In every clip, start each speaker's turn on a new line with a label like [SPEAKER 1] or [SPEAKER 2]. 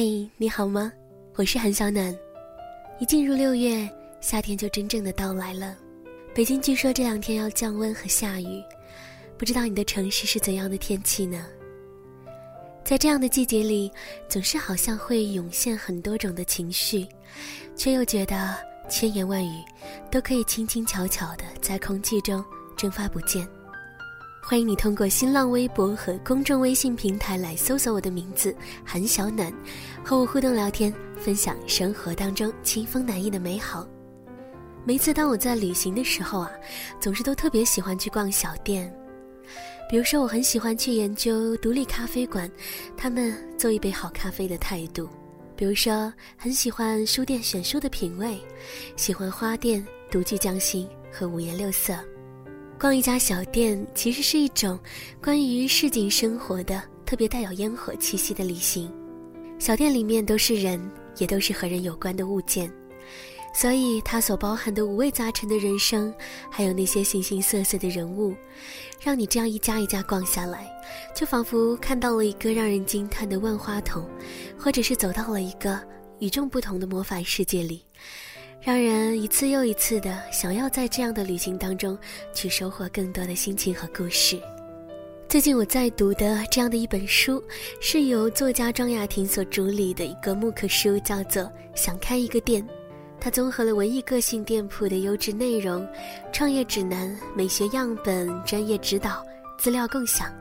[SPEAKER 1] 嘿，你好吗？我是韩小暖。一进入六月，夏天就真正的到来了。北京据说这两天要降温和下雨，不知道你的城市是怎样的天气呢？在这样的季节里，总是好像会涌现很多种的情绪，却又觉得千言万语都可以轻轻巧巧的在空气中蒸发不见。欢迎你通过新浪微博和公众微信平台来搜索我的名字韩小暖，和我互动聊天，分享生活当中清风难抑的美好。每次当我在旅行的时候啊，总是都特别喜欢去逛小店，比如说我很喜欢去研究独立咖啡馆，他们做一杯好咖啡的态度；比如说很喜欢书店选书的品味，喜欢花店独具匠心和五颜六色。逛一家小店，其实是一种关于市井生活的特别带有烟火气息的旅行。小店里面都是人，也都是和人有关的物件，所以它所包含的五味杂陈的人生，还有那些形形色色的人物，让你这样一家一家逛下来，就仿佛看到了一个让人惊叹的万花筒，或者是走到了一个与众不同的魔法世界里。让人一次又一次的想要在这样的旅行当中去收获更多的心情和故事。最近我在读的这样的一本书，是由作家庄雅婷所主理的一个木刻书，叫做《想开一个店》。它综合了文艺个性店铺的优质内容、创业指南、美学样本、专业指导、资料共享，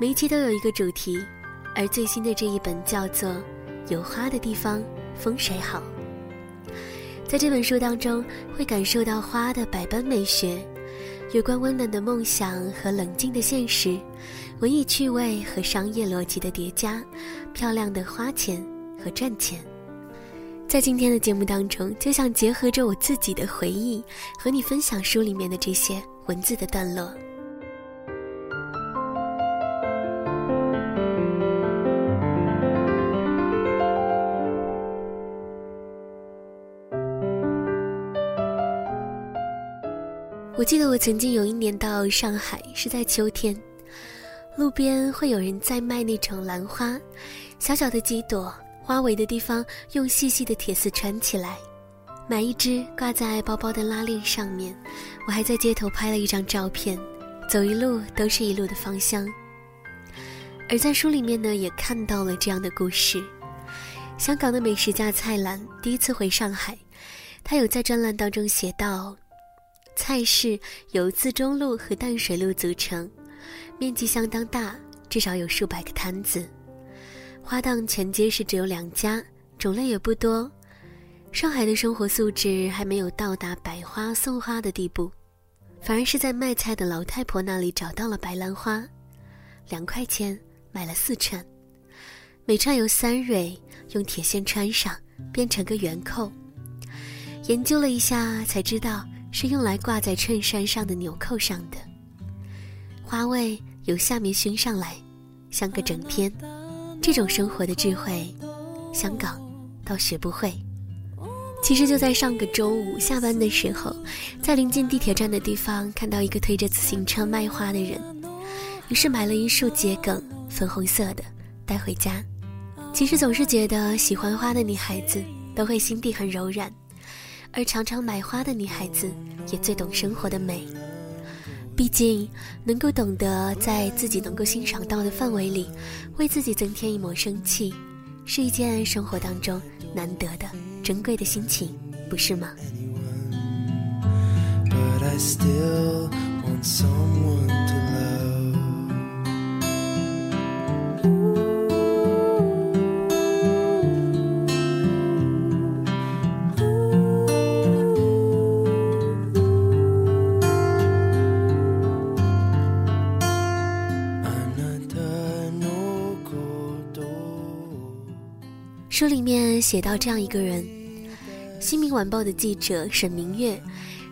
[SPEAKER 1] 每一期都有一个主题。而最新的这一本叫做《有花的地方风水好》。在这本书当中，会感受到花的百般美学，有关温暖的梦想和冷静的现实，文艺趣味和商业逻辑的叠加，漂亮的花钱和赚钱。在今天的节目当中，就想结合着我自己的回忆，和你分享书里面的这些文字的段落。我记得我曾经有一年到上海，是在秋天，路边会有人在卖那种兰花，小小的几朵，花尾的地方用细细的铁丝穿起来，买一支挂在包包的拉链上面。我还在街头拍了一张照片，走一路都是一路的芳香。而在书里面呢，也看到了这样的故事：香港的美食家蔡澜第一次回上海，他有在专栏当中写道。菜市由自中路和淡水路组成，面积相当大，至少有数百个摊子。花档全街是只有两家，种类也不多。上海的生活素质还没有到达百花送花的地步，反而是在卖菜的老太婆那里找到了白兰花，两块钱买了四串，每串由三蕊用铁线穿上，编成个圆扣。研究了一下，才知道。是用来挂在衬衫上的纽扣上的，花味由下面熏上来，像个整篇。这种生活的智慧，香港倒学不会。其实就在上个周五下班的时候，在临近地铁站的地方看到一个推着自行车卖花的人，于是买了一束桔梗，粉红色的，带回家。其实总是觉得喜欢花的女孩子都会心地很柔软。而常常买花的女孩子，也最懂生活的美。毕竟，能够懂得在自己能够欣赏到的范围里，为自己增添一抹生气，是一件生活当中难得的珍贵的心情，不是吗？书里面写到这样一个人，《新民晚报》的记者沈明月，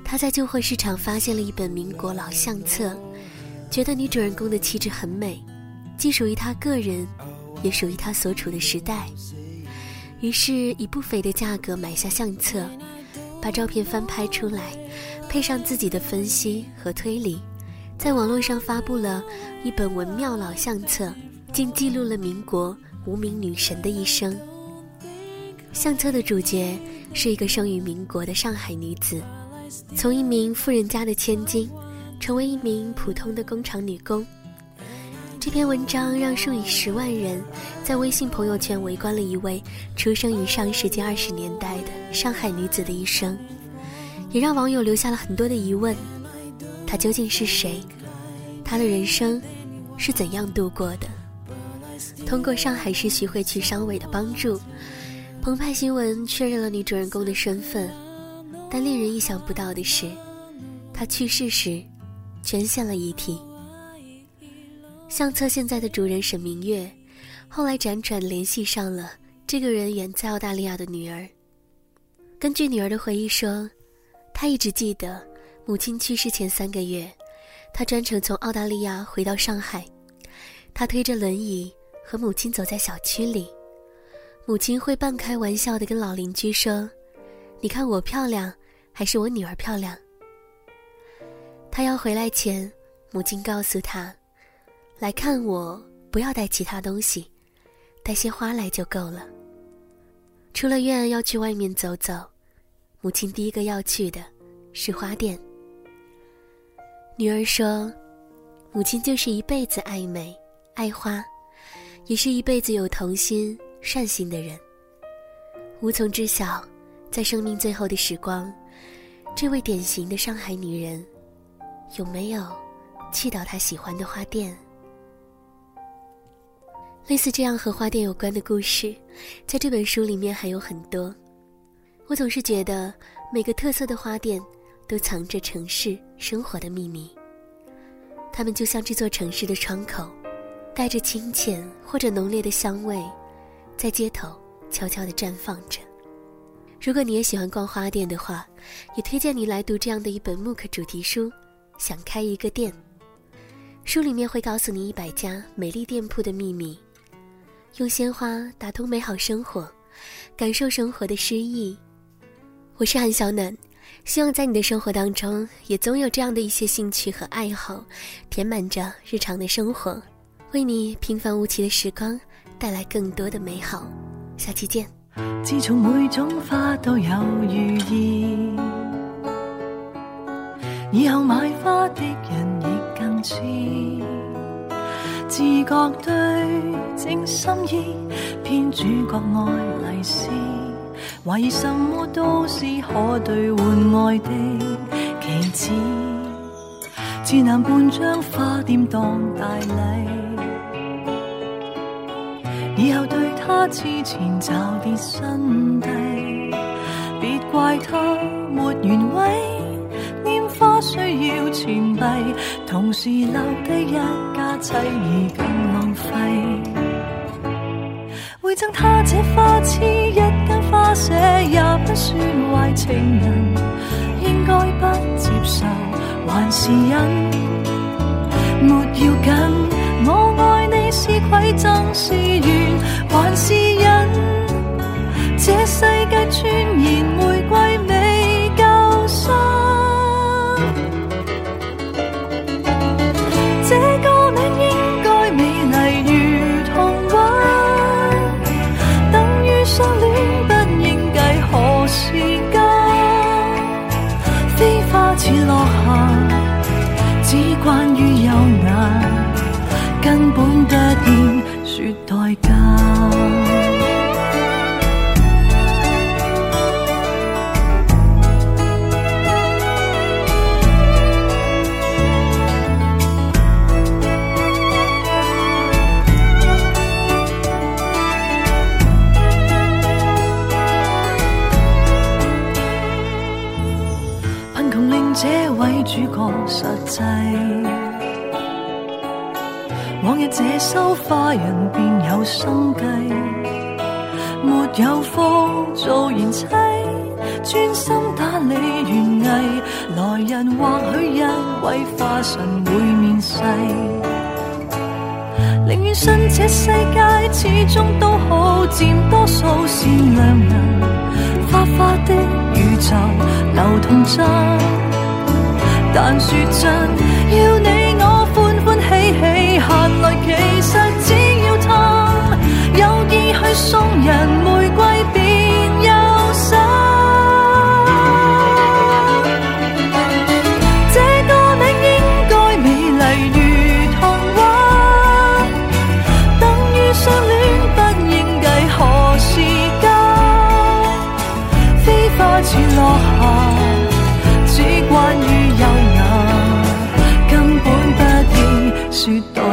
[SPEAKER 1] 他在旧货市场发现了一本民国老相册，觉得女主人公的气质很美，既属于他个人，也属于他所处的时代，于是以不菲的价格买下相册，把照片翻拍出来，配上自己的分析和推理，在网络上发布了一本文庙老相册，竟记录了民国无名女神的一生。相册的主角是一个生于民国的上海女子，从一名富人家的千金，成为一名普通的工厂女工。这篇文章让数以十万人在微信朋友圈围观了一位出生于上世纪二十年代的上海女子的一生，也让网友留下了很多的疑问：她究竟是谁？她的人生是怎样度过的？通过上海市徐汇区商委的帮助，澎湃新闻确认了女主人公的身份，但令人意想不到的是，她去世时捐献了遗体。相册现在的主人沈明月，后来辗转联系上了这个人远在澳大利亚的女儿。根据女儿的回忆说，她一直记得母亲去世前三个月，她专程从澳大利亚回到上海，她推着轮椅和母亲走在小区里，母亲会半开玩笑地跟老邻居说：“你看我漂亮，还是我女儿漂亮？”她要回来前，母亲告诉她。来看我，不要带其他东西，带些花来就够了。出了院要去外面走走，母亲第一个要去的是花店。女儿说：“母亲就是一辈子爱美、爱花，也是一辈子有童心、善心的人。无从知晓，在生命最后的时光，这位典型的上海女人，有没有去到她喜欢的花店？”类似这样和花店有关的故事，在这本书里面还有很多。我总是觉得每个特色的花店都藏着城市生活的秘密。它们就像这座城市的窗口，带着清浅或者浓烈的香味，在街头悄悄地绽放着。如果你也喜欢逛花店的话，也推荐你来读这样的一本木刻主题书《想开一个店》。书里面会告诉你一百家美丽店铺的秘密。用鲜花打通美好生活，感受生活的诗意。我是韩小暖，希望在你的生活当中也总有这样的一些兴趣和爱好，填满着日常的生活，为你平凡无奇的时光带来更多的美好。下期见。
[SPEAKER 2] 自从每种花都有寓意，以后买花的人亦更痴。自觉对正心意，偏主角爱丽丝，怀疑什么都是可兑换爱的棋子，只能半张花店当大礼。以后对他之前找啲新地，别怪他没原位。拈。花需要钱币，同时留低一家妻儿更浪费。会赠他这花痴一间花舍，也不算坏情人。应该不接受，还是忍？没要紧，我爱你是馈赠是这世界穿然玫瑰未够酸，这个名应该美丽如童话。等于相恋不应计何时间，飞花似落霞，只关于有眼，根本。主角实际，往日这收花人便有生计，没有福做贤妻，专心打理园艺。来人或许一位花神会面世，宁愿信这世界始终都好，占多数善良人。花花的宇宙流动着。但说真，要你我欢欢喜喜下来，其实只要他有意去送人玫瑰，便有心。这个名应该美丽如童话，等于相恋不应计何时间，飞花似落霞。suis ton.